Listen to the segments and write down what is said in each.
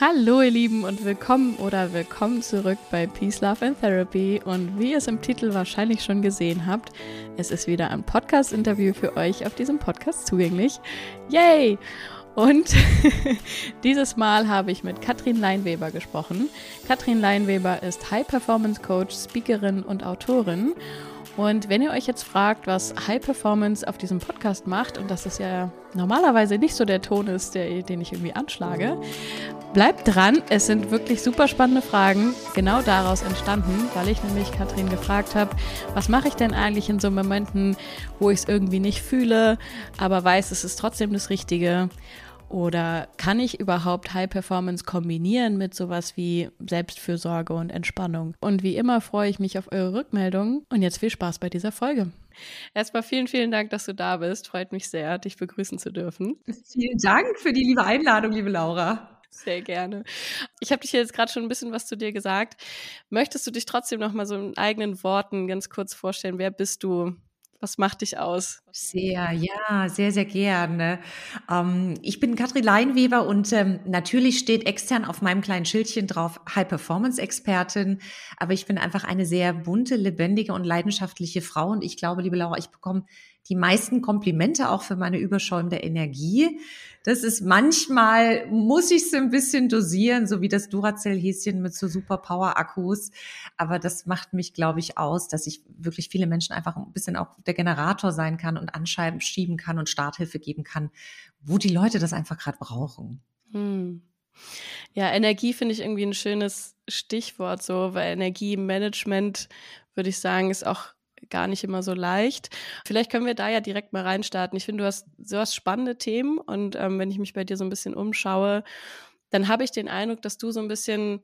Hallo ihr Lieben und willkommen oder willkommen zurück bei Peace, Love and Therapy. Und wie ihr es im Titel wahrscheinlich schon gesehen habt, es ist wieder ein Podcast-Interview für euch auf diesem Podcast zugänglich. Yay! Und dieses Mal habe ich mit Katrin Leinweber gesprochen. Katrin Leinweber ist High Performance Coach, Speakerin und Autorin. Und wenn ihr euch jetzt fragt, was High Performance auf diesem Podcast macht und dass es ja normalerweise nicht so der Ton ist, der, den ich irgendwie anschlage, bleibt dran. Es sind wirklich super spannende Fragen genau daraus entstanden, weil ich nämlich Katrin gefragt habe, was mache ich denn eigentlich in so Momenten, wo ich es irgendwie nicht fühle, aber weiß, es ist trotzdem das Richtige. Oder kann ich überhaupt High Performance kombinieren mit sowas wie Selbstfürsorge und Entspannung? Und wie immer freue ich mich auf eure Rückmeldungen und jetzt viel Spaß bei dieser Folge. Erstmal vielen, vielen Dank, dass du da bist. Freut mich sehr, dich begrüßen zu dürfen. Vielen Dank für die liebe Einladung, liebe Laura. Sehr gerne. Ich habe dich jetzt gerade schon ein bisschen was zu dir gesagt. Möchtest du dich trotzdem noch mal so in eigenen Worten ganz kurz vorstellen? Wer bist du? Was macht dich aus? Sehr, ja, sehr, sehr gerne. Ähm, ich bin Katrin Leinweber und ähm, natürlich steht extern auf meinem kleinen Schildchen drauf High-Performance-Expertin, aber ich bin einfach eine sehr bunte, lebendige und leidenschaftliche Frau und ich glaube, liebe Laura, ich bekomme die meisten Komplimente auch für meine überschäumende Energie. Das ist manchmal, muss ich es ein bisschen dosieren, so wie das Duracell-Häschen mit so Superpower-Akkus. Aber das macht mich, glaube ich, aus, dass ich wirklich viele Menschen einfach ein bisschen auch der Generator sein kann und anschreiben, schieben kann und Starthilfe geben kann, wo die Leute das einfach gerade brauchen. Hm. Ja, Energie finde ich irgendwie ein schönes Stichwort so, weil Energiemanagement, würde ich sagen, ist auch gar nicht immer so leicht. Vielleicht können wir da ja direkt mal reinstarten. Ich finde, du hast, du hast spannende Themen und ähm, wenn ich mich bei dir so ein bisschen umschaue, dann habe ich den Eindruck, dass du so ein bisschen,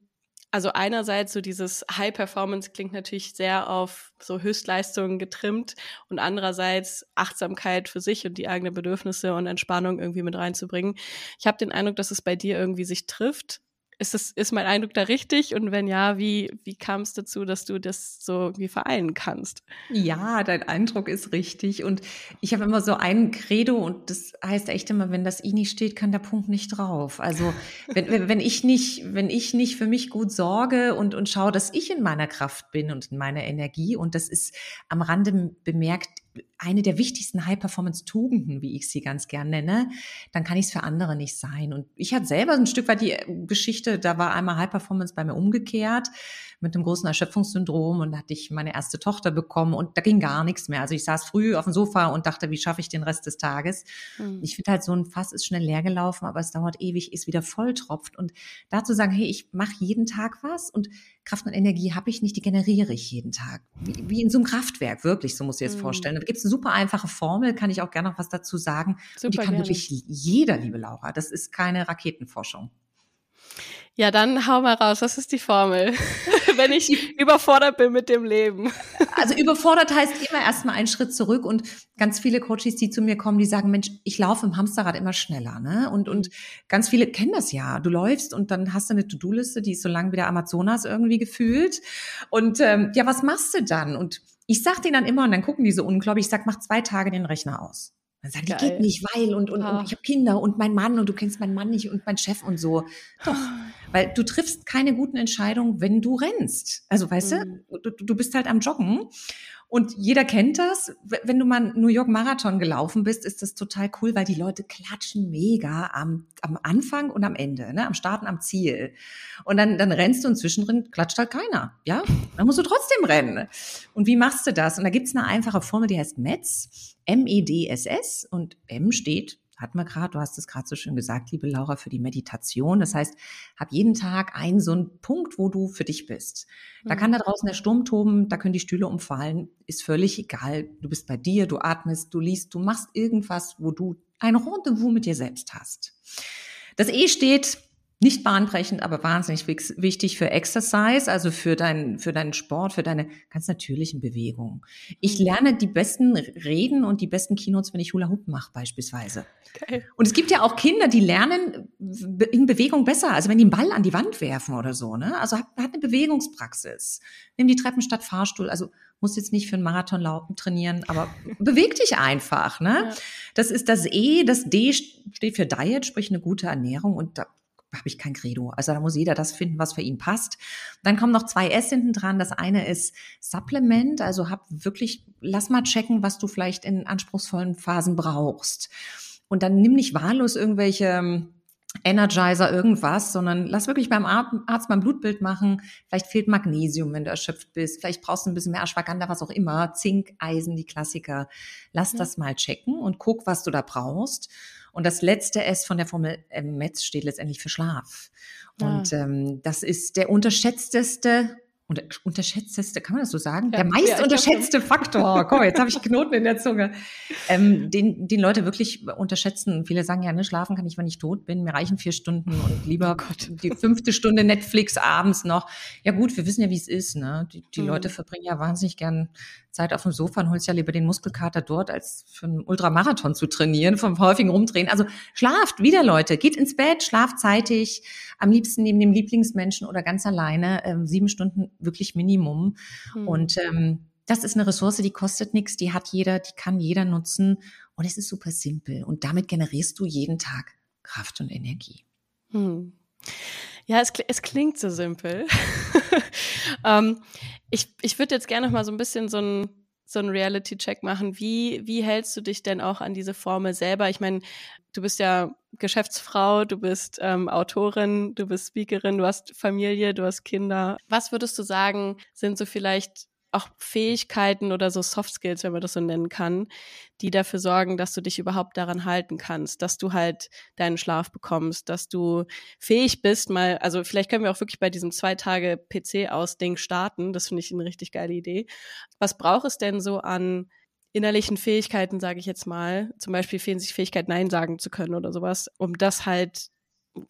also einerseits so dieses High Performance klingt natürlich sehr auf so Höchstleistungen getrimmt und andererseits Achtsamkeit für sich und die eigenen Bedürfnisse und Entspannung irgendwie mit reinzubringen. Ich habe den Eindruck, dass es bei dir irgendwie sich trifft ist, das, ist mein Eindruck da richtig? Und wenn ja, wie, wie kam es dazu, dass du das so irgendwie vereinen kannst? Ja, dein Eindruck ist richtig. Und ich habe immer so ein Credo und das heißt echt immer, wenn das I nicht steht, kann der Punkt nicht drauf. Also wenn, wenn ich nicht, wenn ich nicht für mich gut sorge und, und schaue, dass ich in meiner Kraft bin und in meiner Energie, und das ist am Rande bemerkt eine der wichtigsten High-Performance-Tugenden, wie ich sie ganz gern nenne, dann kann ich es für andere nicht sein. Und ich hatte selber ein Stück weit die äh, Geschichte, da war einmal High-Performance bei mir umgekehrt mit einem großen Erschöpfungssyndrom und da hatte ich meine erste Tochter bekommen und da ging gar nichts mehr. Also ich saß früh auf dem Sofa und dachte, wie schaffe ich den Rest des Tages? Mhm. Ich finde halt, so ein Fass ist schnell leer gelaufen, aber es dauert ewig, ist wieder volltropft. Und dazu sagen, hey, ich mache jeden Tag was und Kraft und Energie habe ich nicht, die generiere ich jeden Tag. Wie, wie in so einem Kraftwerk, wirklich, so muss ich jetzt mhm. vorstellen. Da gibt es eine super einfache Formel, kann ich auch gerne noch was dazu sagen. Super und die kann gerne. wirklich jeder, liebe Laura. Das ist keine Raketenforschung. Ja, dann hau mal raus. Was ist die Formel? Wenn ich überfordert bin mit dem Leben. Also überfordert heißt immer erstmal einen Schritt zurück und ganz viele Coaches, die zu mir kommen, die sagen, Mensch, ich laufe im Hamsterrad immer schneller, ne? Und, und ganz viele kennen das ja. Du läufst und dann hast du eine To-Do-Liste, die ist so lang wie der Amazonas irgendwie gefühlt. Und ähm, ja, was machst du dann? Und ich sag denen dann immer, und dann gucken die so unglaublich, ich sag, mach zwei Tage den Rechner aus. Dann sagen die, geht nicht, weil und, und, ah. und ich habe Kinder und mein Mann und du kennst meinen Mann nicht und mein Chef und so. Doch, weil du triffst keine guten Entscheidungen, wenn du rennst. Also weißt mhm. du, du, bist halt am Joggen und jeder kennt das. Wenn du mal New York Marathon gelaufen bist, ist das total cool, weil die Leute klatschen mega am, am Anfang und am Ende, ne? am Start und am Ziel. Und dann, dann rennst du und zwischendrin klatscht halt keiner. Ja, dann musst du trotzdem rennen. Und wie machst du das? Und da gibt's eine einfache Formel, die heißt METS, M-E-D-S-S und M steht hatten wir gerade, du hast es gerade so schön gesagt, liebe Laura, für die Meditation. Das heißt, hab jeden Tag einen so einen Punkt, wo du für dich bist. Da kann da mhm. draußen der Sturm toben, da können die Stühle umfallen, ist völlig egal. Du bist bei dir, du atmest, du liest, du machst irgendwas, wo du ein Rendezvous mit dir selbst hast. Das E steht nicht bahnbrechend, aber wahnsinnig wichtig für Exercise, also für deinen für deinen Sport, für deine ganz natürlichen Bewegungen. Ich mhm. lerne die besten Reden und die besten Keynotes, wenn ich Hula Hoop mache beispielsweise. Okay. Und es gibt ja auch Kinder, die lernen in Bewegung besser, also wenn die einen Ball an die Wand werfen oder so. Ne? Also hat, hat eine Bewegungspraxis. Nimm die Treppen statt Fahrstuhl. Also muss jetzt nicht für einen Marathon laufen, trainieren, aber beweg dich einfach. Ne? Ja. Das ist das E, das D steht für Diet, sprich eine gute Ernährung und da habe ich kein Credo. Also da muss jeder das finden, was für ihn passt. Dann kommen noch zwei S hinten dran. Das eine ist Supplement, also hab wirklich, lass mal checken, was du vielleicht in anspruchsvollen Phasen brauchst. Und dann nimm nicht wahllos irgendwelche ähm, Energizer, irgendwas, sondern lass wirklich beim Arzt mal ein Blutbild machen. Vielleicht fehlt Magnesium, wenn du erschöpft bist. Vielleicht brauchst du ein bisschen mehr Ashwagandha, was auch immer. Zink, Eisen, die Klassiker. Lass ja. das mal checken und guck, was du da brauchst. Und das letzte S von der Formel METS steht letztendlich für Schlaf. Und ähm, das ist der unterschätzteste unter, unterschätzteste, kann man das so sagen? Ja, der meist ja, unterschätzte Faktor. Komm, jetzt habe ich Knoten in der Zunge. Ähm, den, den Leute wirklich unterschätzen. Viele sagen ja, ne, schlafen kann ich, wenn ich tot bin. Mir reichen vier Stunden und lieber oh die fünfte Stunde Netflix abends noch. Ja gut, wir wissen ja, wie es ist. Ne? Die, die mhm. Leute verbringen ja wahnsinnig gern Zeit auf dem Sofa und holst ja lieber den Muskelkater dort, als für einen Ultramarathon zu trainieren, vom häufigen Rumdrehen. Also schlaft wieder, Leute. Geht ins Bett, schlaft zeitig. Am liebsten neben dem Lieblingsmenschen oder ganz alleine. Ähm, sieben Stunden wirklich Minimum. Mhm. Und ähm, das ist eine Ressource, die kostet nichts, die hat jeder, die kann jeder nutzen. Und es ist super simpel. Und damit generierst du jeden Tag Kraft und Energie. Hm. Ja, es, es klingt so simpel. ähm, ich ich würde jetzt gerne noch mal so ein bisschen so ein so einen Reality-Check machen. Wie, wie hältst du dich denn auch an diese Formel selber? Ich meine, du bist ja Geschäftsfrau, du bist ähm, Autorin, du bist Speakerin, du hast Familie, du hast Kinder. Was würdest du sagen, sind so vielleicht auch Fähigkeiten oder so Soft Skills, wenn man das so nennen kann, die dafür sorgen, dass du dich überhaupt daran halten kannst, dass du halt deinen Schlaf bekommst, dass du fähig bist, mal, also vielleicht können wir auch wirklich bei diesem zwei Tage PC aus Ding starten. Das finde ich eine richtig geile Idee. Was braucht es denn so an innerlichen Fähigkeiten, sage ich jetzt mal, zum Beispiel fehlen sich Fähigkeit, Nein sagen zu können oder sowas, um das halt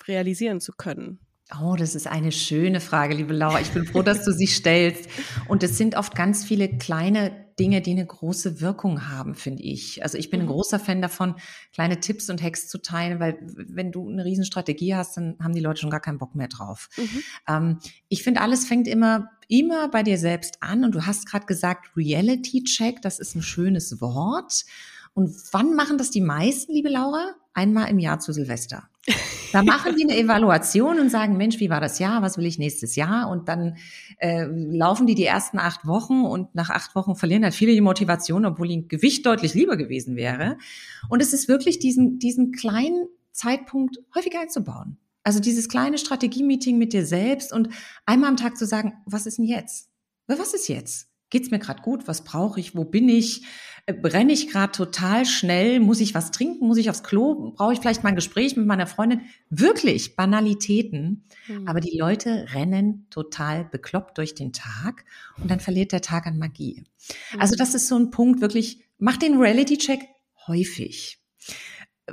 realisieren zu können? Oh, das ist eine schöne Frage, liebe Laura. Ich bin froh, dass du sie stellst. Und es sind oft ganz viele kleine Dinge, die eine große Wirkung haben, finde ich. Also ich bin ein mhm. großer Fan davon, kleine Tipps und Hacks zu teilen, weil wenn du eine Riesenstrategie hast, dann haben die Leute schon gar keinen Bock mehr drauf. Mhm. Ähm, ich finde, alles fängt immer, immer bei dir selbst an. Und du hast gerade gesagt, Reality Check, das ist ein schönes Wort. Und wann machen das die meisten, liebe Laura? Einmal im Jahr zu Silvester. Da machen die eine Evaluation und sagen, Mensch, wie war das Jahr? Was will ich nächstes Jahr? Und dann äh, laufen die die ersten acht Wochen und nach acht Wochen verlieren halt viele die Motivation, obwohl ihnen Gewicht deutlich lieber gewesen wäre. Und es ist wirklich diesen, diesen kleinen Zeitpunkt häufiger einzubauen. Also dieses kleine Strategie-Meeting mit dir selbst und einmal am Tag zu sagen, was ist denn jetzt? Was ist jetzt? Geht's mir gerade gut? Was brauche ich? Wo bin ich? Äh, brenne ich gerade total schnell? Muss ich was trinken? Muss ich aufs Klo? Brauche ich vielleicht mal ein Gespräch mit meiner Freundin? Wirklich Banalitäten. Mhm. Aber die Leute rennen total bekloppt durch den Tag und dann verliert der Tag an Magie. Mhm. Also das ist so ein Punkt, wirklich, mach den Reality-Check häufig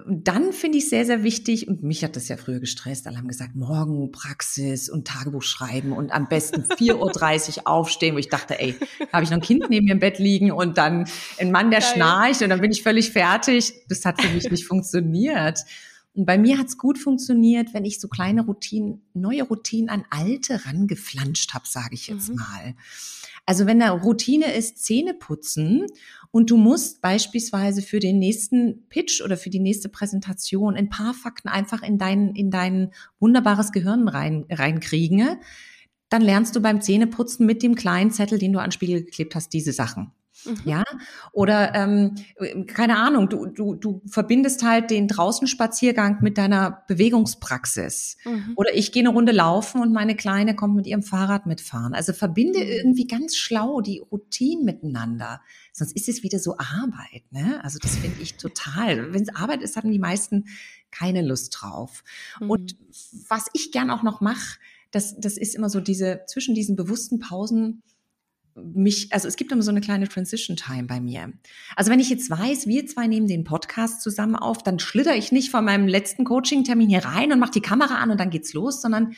dann finde ich sehr, sehr wichtig, und mich hat das ja früher gestresst, alle haben gesagt, morgen Praxis und Tagebuch schreiben und am besten 4.30 Uhr aufstehen, wo ich dachte, ey, habe ich noch ein Kind neben mir im Bett liegen und dann ein Mann, der Geil. schnarcht und dann bin ich völlig fertig. Das hat für mich nicht funktioniert. Und bei mir hat's gut funktioniert, wenn ich so kleine Routinen, neue Routinen an alte rangeflanscht habe, sage ich jetzt mhm. mal. Also wenn da Routine ist, Zähne putzen und du musst beispielsweise für den nächsten Pitch oder für die nächste Präsentation ein paar Fakten einfach in dein, in dein wunderbares Gehirn rein, reinkriegen, dann lernst du beim Zähneputzen mit dem kleinen Zettel, den du an Spiegel geklebt hast, diese Sachen. Mhm. Ja, oder ähm, keine Ahnung, du, du, du verbindest halt den Draußenspaziergang mit deiner Bewegungspraxis. Mhm. Oder ich gehe eine Runde laufen und meine Kleine kommt mit ihrem Fahrrad mitfahren. Also verbinde mhm. irgendwie ganz schlau die Routinen miteinander. Sonst ist es wieder so Arbeit. Ne? Also das finde ich total. Wenn es Arbeit ist, haben die meisten keine Lust drauf. Und mhm. was ich gern auch noch mache, das, das ist immer so diese, zwischen diesen bewussten Pausen, mich, also es gibt immer so eine kleine Transition Time bei mir. Also wenn ich jetzt weiß, wir zwei nehmen den Podcast zusammen auf, dann schlitter ich nicht von meinem letzten Coaching-Termin hier rein und mache die Kamera an und dann geht's los, sondern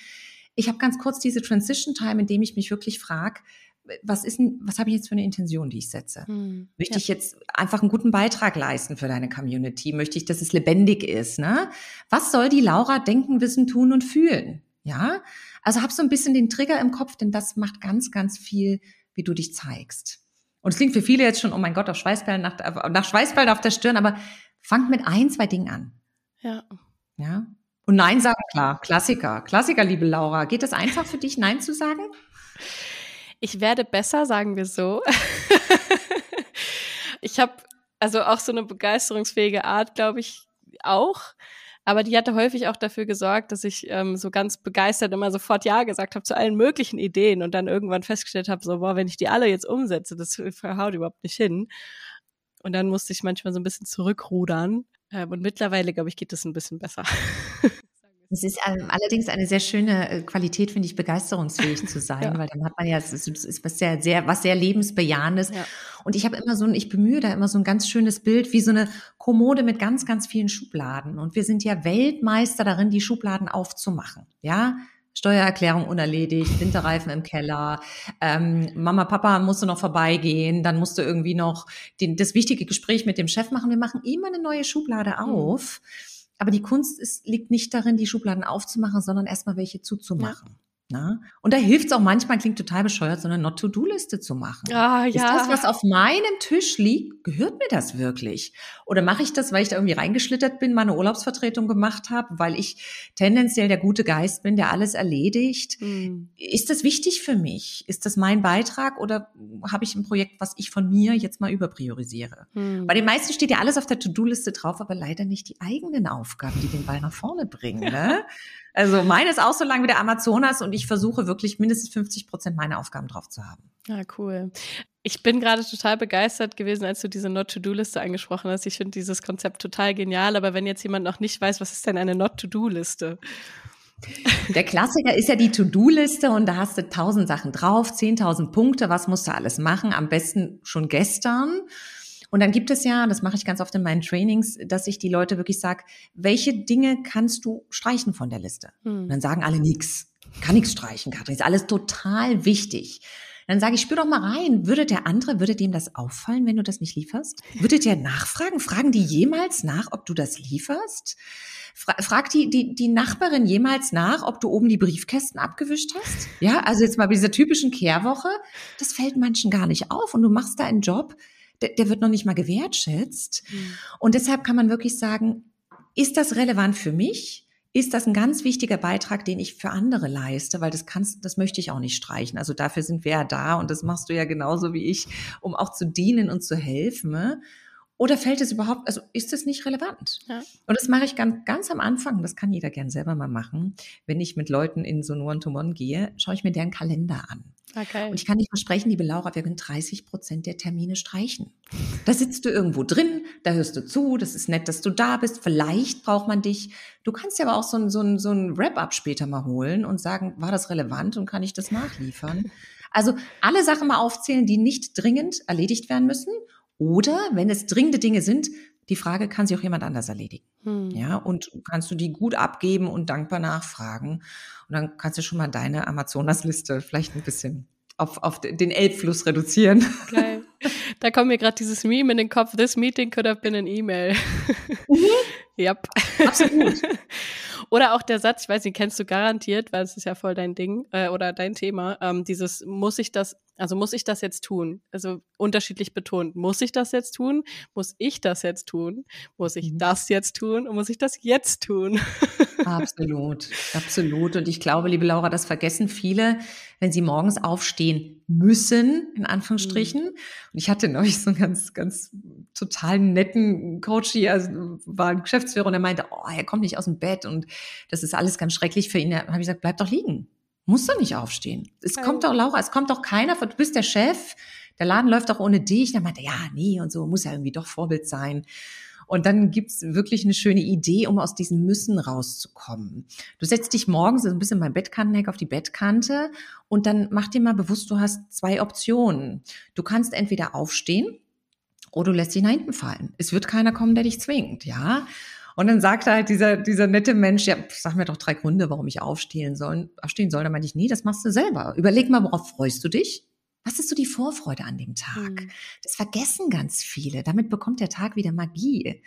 ich habe ganz kurz diese Transition Time, in dem ich mich wirklich frage, was ist denn, was habe ich jetzt für eine Intention, die ich setze? Hm, Möchte ja. ich jetzt einfach einen guten Beitrag leisten für deine Community? Möchte ich, dass es lebendig ist? Ne? Was soll die Laura denken, wissen, tun und fühlen? Ja, also hab so ein bisschen den Trigger im Kopf, denn das macht ganz, ganz viel wie du dich zeigst. Und es klingt für viele jetzt schon, oh mein Gott, auf Schweißperlen nach, nach Schweißperlen auf der Stirn, aber fangt mit ein, zwei Dingen an. Ja. Ja. Und Nein sagen, klar, Klassiker. Klassiker, liebe Laura. Geht das einfach für dich, Nein zu sagen? Ich werde besser, sagen wir so. ich habe also auch so eine begeisterungsfähige Art, glaube ich, auch. Aber die hatte häufig auch dafür gesorgt, dass ich ähm, so ganz begeistert immer sofort Ja gesagt habe zu allen möglichen Ideen und dann irgendwann festgestellt habe, so, boah, wenn ich die alle jetzt umsetze, das verhaut überhaupt nicht hin. Und dann musste ich manchmal so ein bisschen zurückrudern. Ähm, und mittlerweile, glaube ich, geht es ein bisschen besser. Es ist ähm, allerdings eine sehr schöne äh, Qualität, finde ich, begeisterungsfähig zu sein, ja. weil dann hat man ja, es ist, was sehr, sehr, was sehr lebensbejahendes. Ja. Und ich habe immer so ein, ich bemühe da immer so ein ganz schönes Bild, wie so eine Kommode mit ganz, ganz vielen Schubladen. Und wir sind ja Weltmeister darin, die Schubladen aufzumachen. Ja, Steuererklärung unerledigt, Winterreifen im Keller, ähm, Mama, Papa musste noch vorbeigehen, dann musste irgendwie noch den, das wichtige Gespräch mit dem Chef machen. Wir machen immer eine neue Schublade mhm. auf. Mhm aber die Kunst ist, liegt nicht darin, die Schubladen aufzumachen, sondern erstmal welche zuzumachen. Ja. Na? Und da hilft es auch manchmal, klingt total bescheuert, so eine Not-to-Do-Liste zu machen. Ah, ja. Ist das, was auf meinem Tisch liegt, gehört mir das wirklich? Oder mache ich das, weil ich da irgendwie reingeschlittert bin, meine Urlaubsvertretung gemacht habe, weil ich tendenziell der gute Geist bin, der alles erledigt? Mhm. Ist das wichtig für mich? Ist das mein Beitrag oder habe ich ein Projekt, was ich von mir jetzt mal überpriorisiere? Mhm. Bei den meisten steht ja alles auf der To-Do-Liste drauf, aber leider nicht die eigenen Aufgaben, die den Ball nach vorne bringen. Ne? Also meine ist auch so lang wie der Amazonas und ich versuche wirklich mindestens 50 Prozent meiner Aufgaben drauf zu haben. Ja, cool. Ich bin gerade total begeistert gewesen, als du diese Not-to-Do-Liste angesprochen hast. Ich finde dieses Konzept total genial, aber wenn jetzt jemand noch nicht weiß, was ist denn eine Not-to-Do-Liste? Der Klassiker ist ja die To-Do-Liste und da hast du tausend Sachen drauf, zehntausend Punkte, was musst du alles machen, am besten schon gestern. Und dann gibt es ja, das mache ich ganz oft in meinen Trainings, dass ich die Leute wirklich sage, welche Dinge kannst du streichen von der Liste? Hm. Und dann sagen alle nix. Kann nichts streichen, Katrin. Ist alles total wichtig. Dann sage ich, spür doch mal rein. Würde der andere, würde dem das auffallen, wenn du das nicht lieferst? Würde der nachfragen? Fragen die jemals nach, ob du das lieferst? Fra frag die, die, die Nachbarin jemals nach, ob du oben die Briefkästen abgewischt hast? Ja, also jetzt mal bei dieser typischen Kehrwoche. Das fällt manchen gar nicht auf und du machst da einen Job, der, der wird noch nicht mal gewertschätzt. Mhm. Und deshalb kann man wirklich sagen, ist das relevant für mich? Ist das ein ganz wichtiger Beitrag, den ich für andere leiste? Weil das kannst, das möchte ich auch nicht streichen. Also dafür sind wir ja da und das machst du ja genauso wie ich, um auch zu dienen und zu helfen. Oder fällt es überhaupt, also ist es nicht relevant? Ja. Und das mache ich ganz, ganz am Anfang, das kann jeder gern selber mal machen. Wenn ich mit Leuten in so ein One-to-One gehe, schaue ich mir deren Kalender an. Okay. Und ich kann dir versprechen, liebe Laura, wir können 30 Prozent der Termine streichen. Da sitzt du irgendwo drin, da hörst du zu, das ist nett, dass du da bist. Vielleicht braucht man dich. Du kannst ja aber auch so ein, so ein, so ein Wrap-up später mal holen und sagen, war das relevant und kann ich das nachliefern? Also alle Sachen mal aufzählen, die nicht dringend erledigt werden müssen. Oder wenn es dringende Dinge sind, die Frage kann sich auch jemand anders erledigen. Hm. Ja, und kannst du die gut abgeben und dankbar nachfragen. Und dann kannst du schon mal deine Amazonas-Liste vielleicht ein bisschen auf, auf den Elbfluss reduzieren. Geil. Da kommt mir gerade dieses Meme in den Kopf. This meeting could have been an email. Mhm. yep. Absolut. Oder auch der Satz, ich weiß nicht, kennst du garantiert, weil es ist ja voll dein Ding äh, oder dein Thema, ähm, dieses muss ich das, also muss ich das jetzt tun? Also unterschiedlich betont. Muss ich das jetzt tun? Muss ich das jetzt tun? Muss ich mhm. das jetzt tun? Und muss ich das jetzt tun? Absolut, absolut. Und ich glaube, liebe Laura, das vergessen viele, wenn sie morgens aufstehen müssen, in Anführungsstrichen. Mhm. Und ich hatte neulich so einen ganz, ganz total netten Coach hier, also war ein Geschäftsführer und er meinte, oh, er kommt nicht aus dem Bett und das ist alles ganz schrecklich für ihn. Da habe ich gesagt, bleib doch liegen. Musst du nicht aufstehen. Es okay. kommt doch, Laura, es kommt doch keiner, du bist der Chef, der Laden läuft doch ohne dich. Dann meinte ja, nee, und so, muss ja irgendwie doch Vorbild sein. Und dann gibt's wirklich eine schöne Idee, um aus diesem Müssen rauszukommen. Du setzt dich morgens so ein bisschen beim Bettkantenheck auf die Bettkante und dann mach dir mal bewusst, du hast zwei Optionen. Du kannst entweder aufstehen oder du lässt dich nach hinten fallen. Es wird keiner kommen, der dich zwingt, ja. Und dann sagte halt dieser, dieser nette Mensch, ja, sag mir doch drei Gründe, warum ich aufstehen soll. Aufstehen soll. Dann meinte ich, nee, das machst du selber. Überleg mal, worauf freust du dich? Was ist so die Vorfreude an dem Tag? Mhm. Das vergessen ganz viele. Damit bekommt der Tag wieder Magie.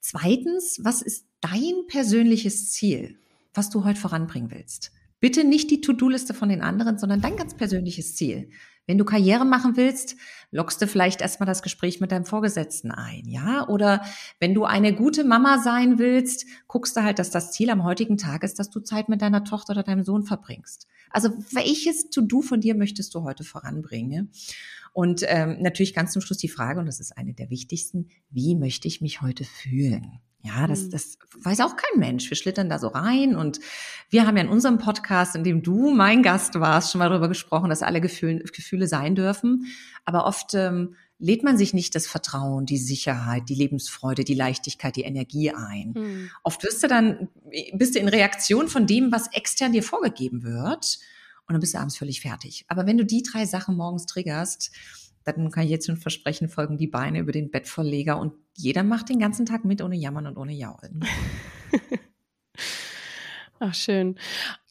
Zweitens, was ist dein persönliches Ziel, was du heute voranbringen willst? Bitte nicht die To-Do-Liste von den anderen, sondern dein ganz persönliches Ziel. Wenn du Karriere machen willst, lockst du vielleicht erstmal das Gespräch mit deinem Vorgesetzten ein, ja? Oder wenn du eine gute Mama sein willst, guckst du halt, dass das Ziel am heutigen Tag ist, dass du Zeit mit deiner Tochter oder deinem Sohn verbringst. Also welches To-Do von dir möchtest du heute voranbringen? Und ähm, natürlich ganz zum Schluss die Frage, und das ist eine der wichtigsten, wie möchte ich mich heute fühlen? Ja, das, mhm. das weiß auch kein Mensch. Wir schlittern da so rein und wir haben ja in unserem Podcast, in dem du mein Gast warst, schon mal darüber gesprochen, dass alle Gefühle, Gefühle sein dürfen. Aber oft ähm, lädt man sich nicht das Vertrauen, die Sicherheit, die Lebensfreude, die Leichtigkeit, die Energie ein. Mhm. Oft wirst du dann, bist du in Reaktion von dem, was extern dir vorgegeben wird und dann bist du abends völlig fertig. Aber wenn du die drei Sachen morgens triggerst, dann kann ich jetzt schon versprechen, folgen die Beine über den Bettvorleger und jeder macht den ganzen Tag mit, ohne Jammern und ohne Jaulen. Ach, schön.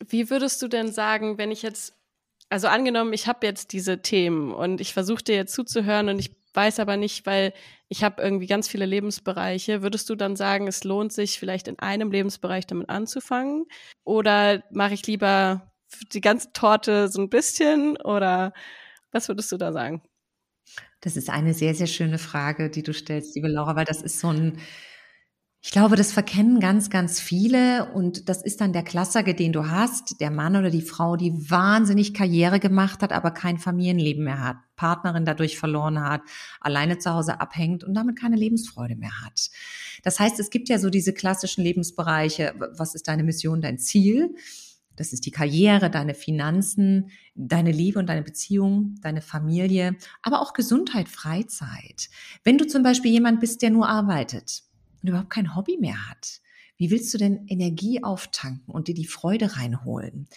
Wie würdest du denn sagen, wenn ich jetzt, also angenommen, ich habe jetzt diese Themen und ich versuche dir jetzt zuzuhören und ich weiß aber nicht, weil ich habe irgendwie ganz viele Lebensbereiche. Würdest du dann sagen, es lohnt sich vielleicht in einem Lebensbereich damit anzufangen? Oder mache ich lieber die ganze Torte so ein bisschen? Oder was würdest du da sagen? Das ist eine sehr, sehr schöne Frage, die du stellst, liebe Laura, weil das ist so ein, ich glaube, das verkennen ganz, ganz viele und das ist dann der Klassiker, den du hast, der Mann oder die Frau, die wahnsinnig Karriere gemacht hat, aber kein Familienleben mehr hat, Partnerin dadurch verloren hat, alleine zu Hause abhängt und damit keine Lebensfreude mehr hat. Das heißt, es gibt ja so diese klassischen Lebensbereiche, was ist deine Mission, dein Ziel? Das ist die Karriere, deine Finanzen, deine Liebe und deine Beziehung, deine Familie, aber auch Gesundheit, Freizeit. Wenn du zum Beispiel jemand bist, der nur arbeitet und überhaupt kein Hobby mehr hat, wie willst du denn Energie auftanken und dir die Freude reinholen?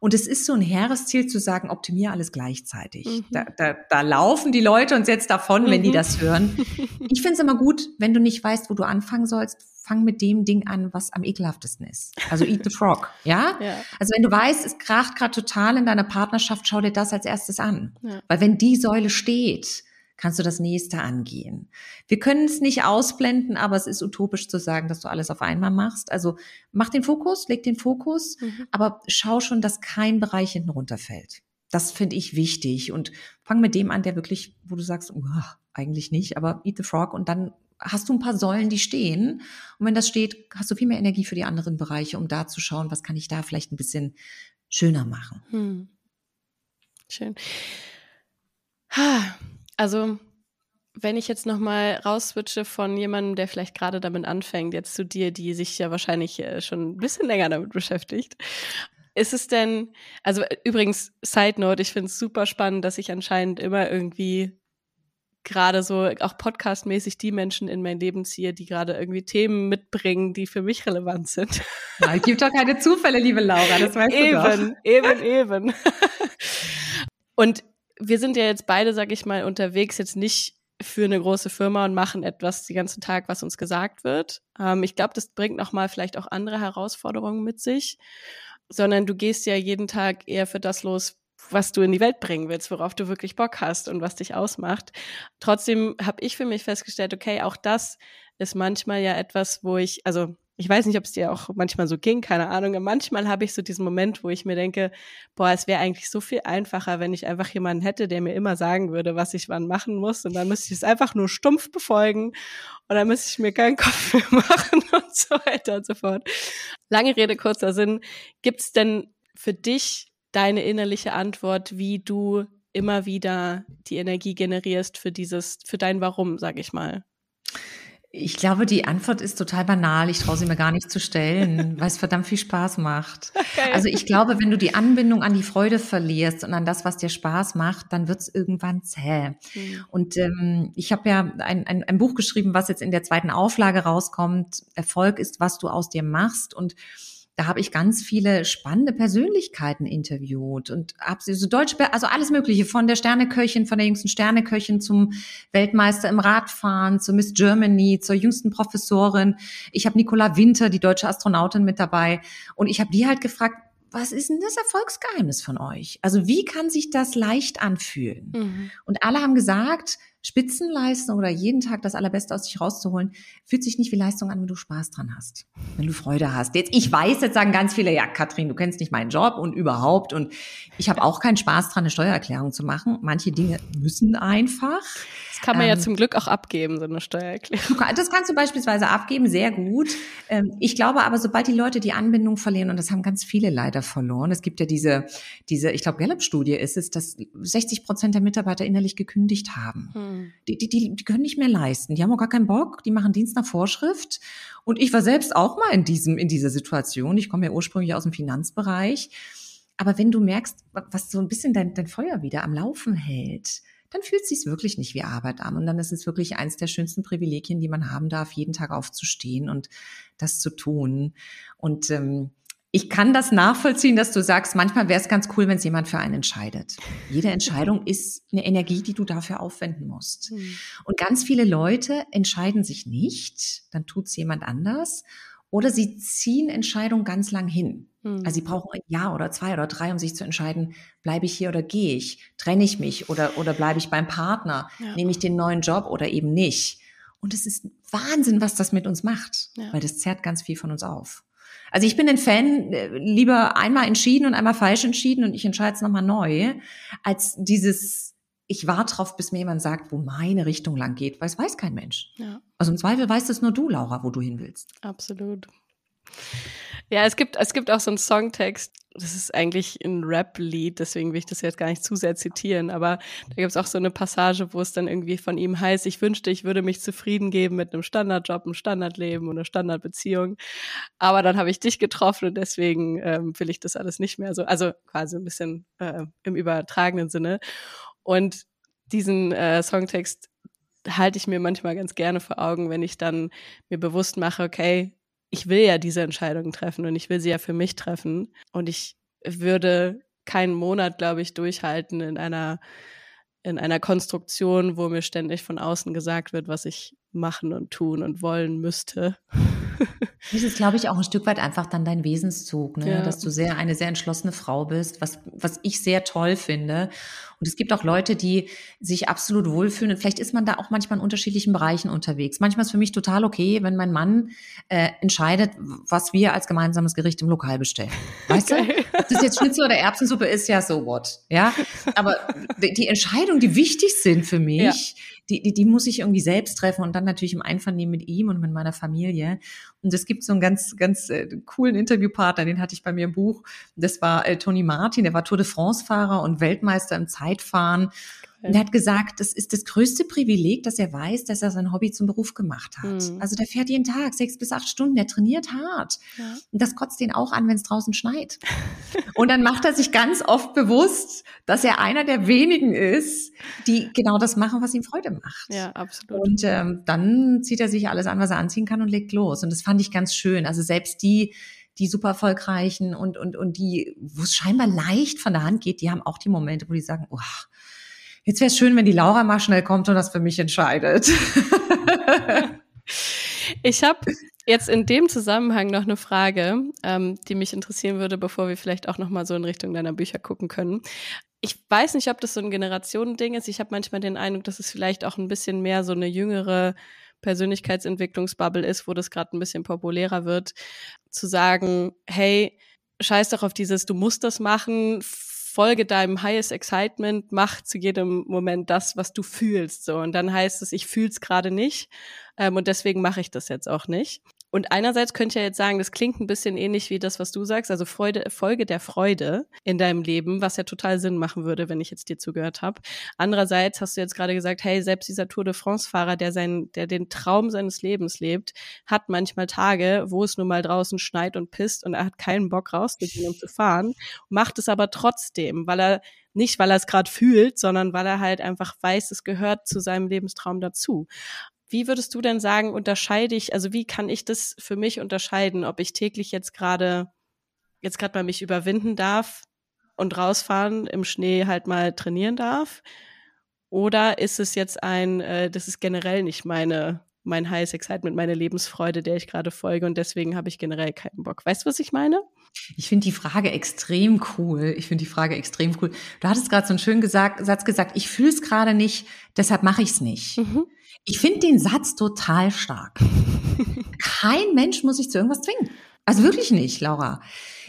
Und es ist so ein Heeresziel zu sagen, optimiere alles gleichzeitig. Mhm. Da, da, da laufen die Leute uns jetzt davon, mhm. wenn die mhm. das hören. Ich finde es immer gut, wenn du nicht weißt, wo du anfangen sollst, fang mit dem Ding an, was am ekelhaftesten ist. Also eat the frog, ja? ja. Also wenn du weißt, es kracht gerade total in deiner Partnerschaft, schau dir das als erstes an. Ja. Weil wenn die Säule steht, kannst du das nächste angehen. Wir können es nicht ausblenden, aber es ist utopisch zu sagen, dass du alles auf einmal machst. Also mach den Fokus, leg den Fokus, mhm. aber schau schon, dass kein Bereich hinten runterfällt. Das finde ich wichtig und fang mit dem an, der wirklich, wo du sagst, uh, eigentlich nicht, aber eat the frog und dann hast du ein paar Säulen, die stehen. Und wenn das steht, hast du viel mehr Energie für die anderen Bereiche, um da zu schauen, was kann ich da vielleicht ein bisschen schöner machen. Hm. Schön. Ha, also, wenn ich jetzt nochmal rausswitche von jemandem, der vielleicht gerade damit anfängt, jetzt zu dir, die sich ja wahrscheinlich äh, schon ein bisschen länger damit beschäftigt. Ist es denn, also übrigens, Side Note, ich finde es super spannend, dass ich anscheinend immer irgendwie gerade so auch podcastmäßig die Menschen in mein Leben ziehe, die gerade irgendwie Themen mitbringen, die für mich relevant sind. Ja, es gibt doch keine Zufälle, liebe Laura, das weißt eben, du doch. Eben, eben, eben. Und wir sind ja jetzt beide, sag ich mal, unterwegs jetzt nicht für eine große Firma und machen etwas den ganzen Tag, was uns gesagt wird. Ähm, ich glaube, das bringt nochmal vielleicht auch andere Herausforderungen mit sich, sondern du gehst ja jeden Tag eher für das los, was du in die Welt bringen willst, worauf du wirklich Bock hast und was dich ausmacht. Trotzdem habe ich für mich festgestellt, okay, auch das ist manchmal ja etwas, wo ich, also ich weiß nicht, ob es dir auch manchmal so ging, keine Ahnung. Manchmal habe ich so diesen Moment, wo ich mir denke, boah, es wäre eigentlich so viel einfacher, wenn ich einfach jemanden hätte, der mir immer sagen würde, was ich wann machen muss. Und dann müsste ich es einfach nur stumpf befolgen. Und dann müsste ich mir keinen Kopf mehr machen und so weiter und so fort. Lange Rede, kurzer Sinn. Gibt es denn für dich deine innerliche Antwort, wie du immer wieder die Energie generierst für dieses, für dein Warum, sag ich mal? Ich glaube, die Antwort ist total banal. Ich traue sie mir gar nicht zu stellen, weil es verdammt viel Spaß macht. Okay. Also ich glaube, wenn du die Anbindung an die Freude verlierst und an das, was dir Spaß macht, dann wird es irgendwann zäh. Mhm. Und ähm, ich habe ja ein, ein, ein Buch geschrieben, was jetzt in der zweiten Auflage rauskommt. Erfolg ist, was du aus dir machst. Und da habe ich ganz viele spannende Persönlichkeiten interviewt und habe so deutsche, also alles Mögliche, von der Sterneköchin, von der jüngsten Sterneköchin zum Weltmeister im Radfahren, zur Miss Germany, zur jüngsten Professorin. Ich habe Nicola Winter, die deutsche Astronautin, mit dabei. Und ich habe die halt gefragt, was ist denn das Erfolgsgeheimnis von euch? Also wie kann sich das leicht anfühlen? Mhm. Und alle haben gesagt, Spitzenleistung oder jeden Tag das Allerbeste aus dich rauszuholen, fühlt sich nicht wie Leistung an, wenn du Spaß dran hast, wenn du Freude hast. Jetzt, ich weiß, jetzt sagen ganz viele, ja, Katrin, du kennst nicht meinen Job und überhaupt. Und ich habe auch keinen Spaß dran, eine Steuererklärung zu machen. Manche Dinge müssen einfach. Das kann man ähm, ja zum Glück auch abgeben, so eine Steuererklärung. Das kannst du beispielsweise abgeben, sehr gut. Ähm, ich glaube aber, sobald die Leute die Anbindung verlieren, und das haben ganz viele leider verloren, es gibt ja diese, diese, ich glaube, Gallup-Studie ist es, dass 60 Prozent der Mitarbeiter innerlich gekündigt haben. Hm. Die, die, die, die können nicht mehr leisten. Die haben auch gar keinen Bock. Die machen Dienst nach Vorschrift. Und ich war selbst auch mal in diesem, in dieser Situation. Ich komme ja ursprünglich aus dem Finanzbereich. Aber wenn du merkst, was so ein bisschen dein, dein Feuer wieder am Laufen hält, dann fühlt es sich wirklich nicht wie Arbeit an. Und dann ist es wirklich eins der schönsten Privilegien, die man haben darf, jeden Tag aufzustehen und das zu tun. Und ähm, ich kann das nachvollziehen, dass du sagst, manchmal wäre es ganz cool, wenn es jemand für einen entscheidet. Jede Entscheidung ist eine Energie, die du dafür aufwenden musst. Mhm. Und ganz viele Leute entscheiden sich nicht, dann tut es jemand anders. Oder sie ziehen Entscheidungen ganz lang hin. Mhm. Also sie brauchen ein Jahr oder zwei oder drei, um sich zu entscheiden, bleibe ich hier oder gehe ich, trenne ich mich oder, oder bleibe ich beim Partner, ja. nehme ich den neuen Job oder eben nicht. Und es ist Wahnsinn, was das mit uns macht, ja. weil das zerrt ganz viel von uns auf. Also ich bin ein Fan, äh, lieber einmal entschieden und einmal falsch entschieden und ich entscheide es nochmal neu, als dieses, ich warte drauf, bis mir jemand sagt, wo meine Richtung lang geht, weil es weiß kein Mensch. Ja. Also im Zweifel weißt es nur du, Laura, wo du hin willst. Absolut. Ja, es gibt, es gibt auch so einen Songtext, das ist eigentlich ein Rap-Lied, deswegen will ich das jetzt gar nicht zu sehr zitieren, aber da gibt es auch so eine Passage, wo es dann irgendwie von ihm heißt, ich wünschte, ich würde mich zufrieden geben mit einem Standardjob, einem Standardleben und einer Standardbeziehung. Aber dann habe ich dich getroffen und deswegen ähm, will ich das alles nicht mehr so, also quasi ein bisschen äh, im übertragenen Sinne. Und diesen äh, Songtext halte ich mir manchmal ganz gerne vor Augen, wenn ich dann mir bewusst mache, okay, ich will ja diese Entscheidung treffen und ich will sie ja für mich treffen. Und ich würde keinen Monat, glaube ich, durchhalten in einer, in einer Konstruktion, wo mir ständig von außen gesagt wird, was ich machen und tun und wollen müsste. Das ist, glaube ich, auch ein Stück weit einfach dann dein Wesenszug, ne? Ja. dass du sehr eine sehr entschlossene Frau bist, was, was ich sehr toll finde. Und es gibt auch Leute, die sich absolut wohlfühlen. Und vielleicht ist man da auch manchmal in unterschiedlichen Bereichen unterwegs. Manchmal ist für mich total okay, wenn mein Mann äh, entscheidet, was wir als gemeinsames Gericht im Lokal bestellen. Weißt okay. du? Das jetzt Schnitzel oder Erbsensuppe ist, ja so what. Ja. Aber die Entscheidungen, die wichtig sind für mich, ja die, die, die muss ich irgendwie selbst treffen und dann natürlich im Einvernehmen mit ihm und mit meiner Familie. Und es gibt so einen ganz, ganz äh, coolen Interviewpartner, den hatte ich bei mir im Buch. Das war äh, Tony Martin, der war Tour de France-Fahrer und Weltmeister im Zeitfahren. Und er hat gesagt, das ist das größte Privileg, dass er weiß, dass er sein Hobby zum Beruf gemacht hat. Mhm. Also der fährt jeden Tag sechs bis acht Stunden, der trainiert hart. Ja. Und das kotzt ihn auch an, wenn es draußen schneit. und dann macht er sich ganz oft bewusst, dass er einer der wenigen ist, die genau das machen, was ihm Freude macht. Ja, absolut. Und ähm, dann zieht er sich alles an, was er anziehen kann und legt los. Und das fand ich ganz schön. Also selbst die, die super erfolgreichen und, und, und die, wo es scheinbar leicht von der Hand geht, die haben auch die Momente, wo die sagen, oh, Jetzt wäre es schön, wenn die Laura mal schnell kommt und das für mich entscheidet. ich habe jetzt in dem Zusammenhang noch eine Frage, ähm, die mich interessieren würde, bevor wir vielleicht auch noch mal so in Richtung deiner Bücher gucken können. Ich weiß nicht, ob das so ein Generationending ist. Ich habe manchmal den Eindruck, dass es vielleicht auch ein bisschen mehr so eine jüngere Persönlichkeitsentwicklungsbubble ist, wo das gerade ein bisschen populärer wird, zu sagen, hey, scheiß doch auf dieses, du musst das machen, folge deinem highest excitement, mach zu jedem Moment das, was du fühlst. So und dann heißt es, ich fühl's gerade nicht ähm, und deswegen mache ich das jetzt auch nicht. Und einerseits könnte ich ja jetzt sagen, das klingt ein bisschen ähnlich wie das, was du sagst, also Freude, Folge der Freude in deinem Leben, was ja total Sinn machen würde, wenn ich jetzt dir zugehört habe. Andererseits hast du jetzt gerade gesagt, hey, selbst dieser Tour de France-Fahrer, der sein, der den Traum seines Lebens lebt, hat manchmal Tage, wo es nun mal draußen schneit und pisst und er hat keinen Bock rauszugehen und zu fahren, macht es aber trotzdem, weil er nicht, weil er es gerade fühlt, sondern weil er halt einfach weiß, es gehört zu seinem Lebenstraum dazu. Wie würdest du denn sagen, unterscheide ich, also wie kann ich das für mich unterscheiden, ob ich täglich jetzt gerade, jetzt gerade mal mich überwinden darf und rausfahren, im Schnee halt mal trainieren darf? Oder ist es jetzt ein, äh, das ist generell nicht meine mein Highest Excitement, meine Lebensfreude, der ich gerade folge und deswegen habe ich generell keinen Bock. Weißt du, was ich meine? Ich finde die Frage extrem cool. Ich finde die Frage extrem cool. Du hattest gerade so einen schönen gesagt, Satz gesagt, ich fühle es gerade nicht, deshalb mache ich es nicht. Mhm. Ich finde den Satz total stark. Kein Mensch muss sich zu irgendwas zwingen. Also wirklich nicht, Laura.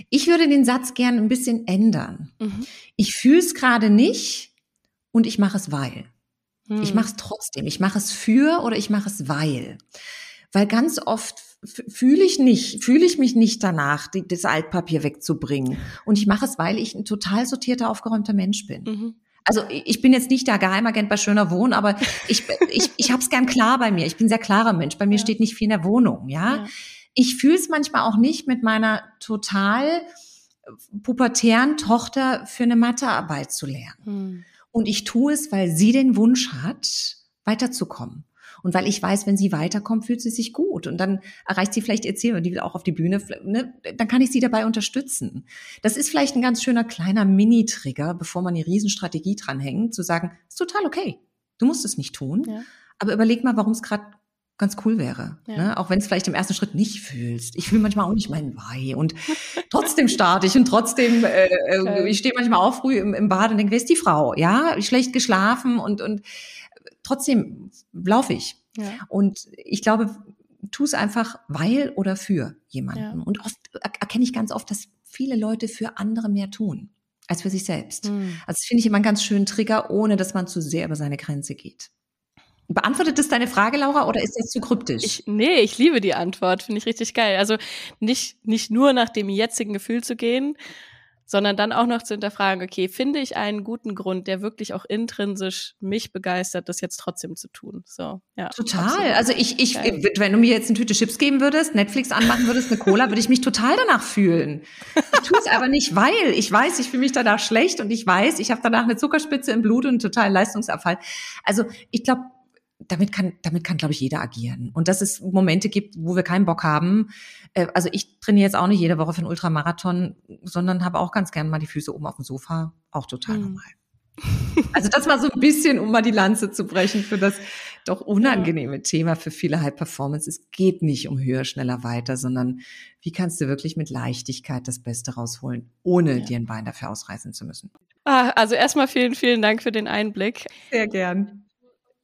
Ich würde den Satz gern ein bisschen ändern. Mhm. Ich fühle es gerade nicht und ich mache es weil. Mhm. Ich mache es trotzdem. Ich mache es für oder ich mache es weil. Weil ganz oft fühle ich nicht, fühle ich mich nicht danach, die, das Altpapier wegzubringen. Und ich mache es, weil ich ein total sortierter, aufgeräumter Mensch bin. Mhm. Also ich bin jetzt nicht der Geheimagent bei Schöner Wohnen, aber ich, ich, ich habe es gern klar bei mir. Ich bin ein sehr klarer Mensch. Bei mir ja. steht nicht viel in der Wohnung, ja. ja. Ich fühle es manchmal auch nicht mit meiner total pubertären Tochter für eine Mathearbeit zu lernen. Hm. Und ich tue es, weil sie den Wunsch hat, weiterzukommen. Und weil ich weiß, wenn sie weiterkommt, fühlt sie sich gut. Und dann erreicht sie vielleicht ihr Ziel und die will auch auf die Bühne, ne? dann kann ich sie dabei unterstützen. Das ist vielleicht ein ganz schöner kleiner Mini-Trigger, bevor man die Riesenstrategie dranhängt, zu sagen, ist total okay. Du musst es nicht tun. Ja. Aber überleg mal, warum es gerade ganz cool wäre. Ja. Ne? Auch wenn es vielleicht im ersten Schritt nicht fühlst. Ich fühle manchmal auch nicht meinen Weih und trotzdem starte ich und trotzdem, äh, äh, ich stehe manchmal auch früh im, im Bad und denke, wer ist die Frau? Ja, schlecht geschlafen und, und trotzdem laufe ich. Ja. Und ich glaube, tu es einfach weil oder für jemanden. Ja. Und oft erkenne ich ganz oft, dass viele Leute für andere mehr tun als für sich selbst. Mhm. Also das finde ich immer einen ganz schönen Trigger, ohne dass man zu sehr über seine Grenze geht. Beantwortet das deine Frage, Laura, oder ist das zu kryptisch? Ich, nee, ich liebe die Antwort, finde ich richtig geil. Also nicht, nicht nur nach dem jetzigen Gefühl zu gehen, sondern dann auch noch zu hinterfragen, okay, finde ich einen guten Grund, der wirklich auch intrinsisch mich begeistert, das jetzt trotzdem zu tun. So, ja. Total. Absolut. Also ich, ich, Geil. wenn du mir jetzt eine Tüte Chips geben würdest, Netflix anmachen würdest, eine Cola, würde ich mich total danach fühlen. Ich tue es aber nicht, weil ich weiß, ich fühle mich danach schlecht und ich weiß, ich habe danach eine Zuckerspitze im Blut und einen totalen Leistungsabfall. Also ich glaube, damit kann, damit kann, glaube ich, jeder agieren. Und dass es Momente gibt, wo wir keinen Bock haben. Äh, also ich trainiere jetzt auch nicht jede Woche für einen Ultramarathon, sondern habe auch ganz gerne mal die Füße oben auf dem Sofa. Auch total mhm. normal. Also das war so ein bisschen, um mal die Lanze zu brechen für das doch unangenehme ja. Thema für viele High Performance. Es geht nicht um höher, schneller, weiter, sondern wie kannst du wirklich mit Leichtigkeit das Beste rausholen, ohne ja. dir ein Bein dafür ausreißen zu müssen. Ah, also erstmal vielen, vielen Dank für den Einblick. Sehr gern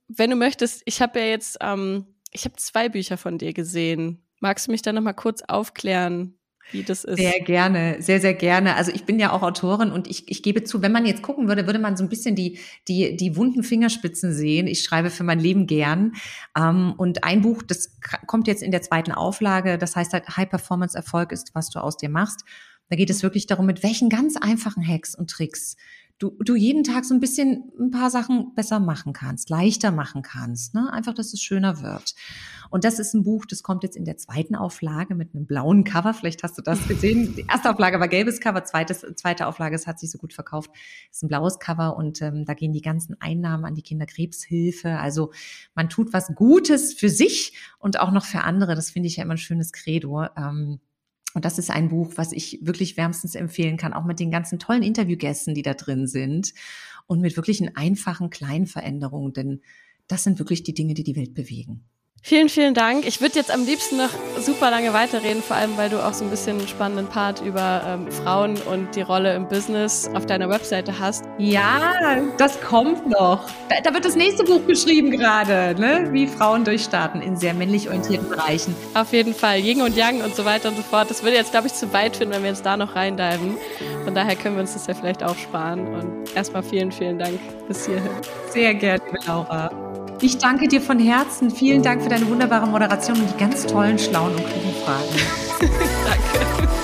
wenn du möchtest, ich habe ja jetzt, ähm, ich habe zwei Bücher von dir gesehen. Magst du mich da nochmal kurz aufklären, wie das ist? Sehr gerne, sehr, sehr gerne. Also ich bin ja auch Autorin und ich, ich gebe zu, wenn man jetzt gucken würde, würde man so ein bisschen die, die, die wunden Fingerspitzen sehen. Ich schreibe für mein Leben gern. Ähm, und ein Buch, das kommt jetzt in der zweiten Auflage, das heißt halt High Performance Erfolg ist, was du aus dir machst. Da geht es wirklich darum, mit welchen ganz einfachen Hacks und Tricks du, du jeden Tag so ein bisschen ein paar Sachen besser machen kannst, leichter machen kannst. Ne? Einfach, dass es schöner wird. Und das ist ein Buch, das kommt jetzt in der zweiten Auflage mit einem blauen Cover. Vielleicht hast du das gesehen. Die erste Auflage war gelbes Cover, zweites, zweite Auflage, es hat sich so gut verkauft, ist ein blaues Cover und ähm, da gehen die ganzen Einnahmen an die Kinderkrebshilfe. Also man tut was Gutes für sich und auch noch für andere. Das finde ich ja immer ein schönes Credo. Ähm, und das ist ein Buch, was ich wirklich wärmstens empfehlen kann, auch mit den ganzen tollen Interviewgästen, die da drin sind und mit wirklichen einfachen kleinen Veränderungen, denn das sind wirklich die Dinge, die die Welt bewegen. Vielen, vielen Dank. Ich würde jetzt am liebsten noch super lange weiterreden, vor allem weil du auch so ein bisschen einen spannenden Part über ähm, Frauen und die Rolle im Business auf deiner Webseite hast. Ja, das kommt noch. Da, da wird das nächste Buch geschrieben gerade, ne? wie Frauen durchstarten in sehr männlich orientierten Bereichen. Auf jeden Fall, Ying und Yang und so weiter und so fort. Das würde jetzt, glaube ich, zu weit finden, wenn wir uns da noch reindiven. Von daher können wir uns das ja vielleicht auch sparen. Und erstmal vielen, vielen Dank bis hierhin. Sehr gerne, Laura. Ich danke dir von Herzen. Vielen Dank für deine wunderbare Moderation und die ganz tollen, schlauen und klugen Fragen. danke.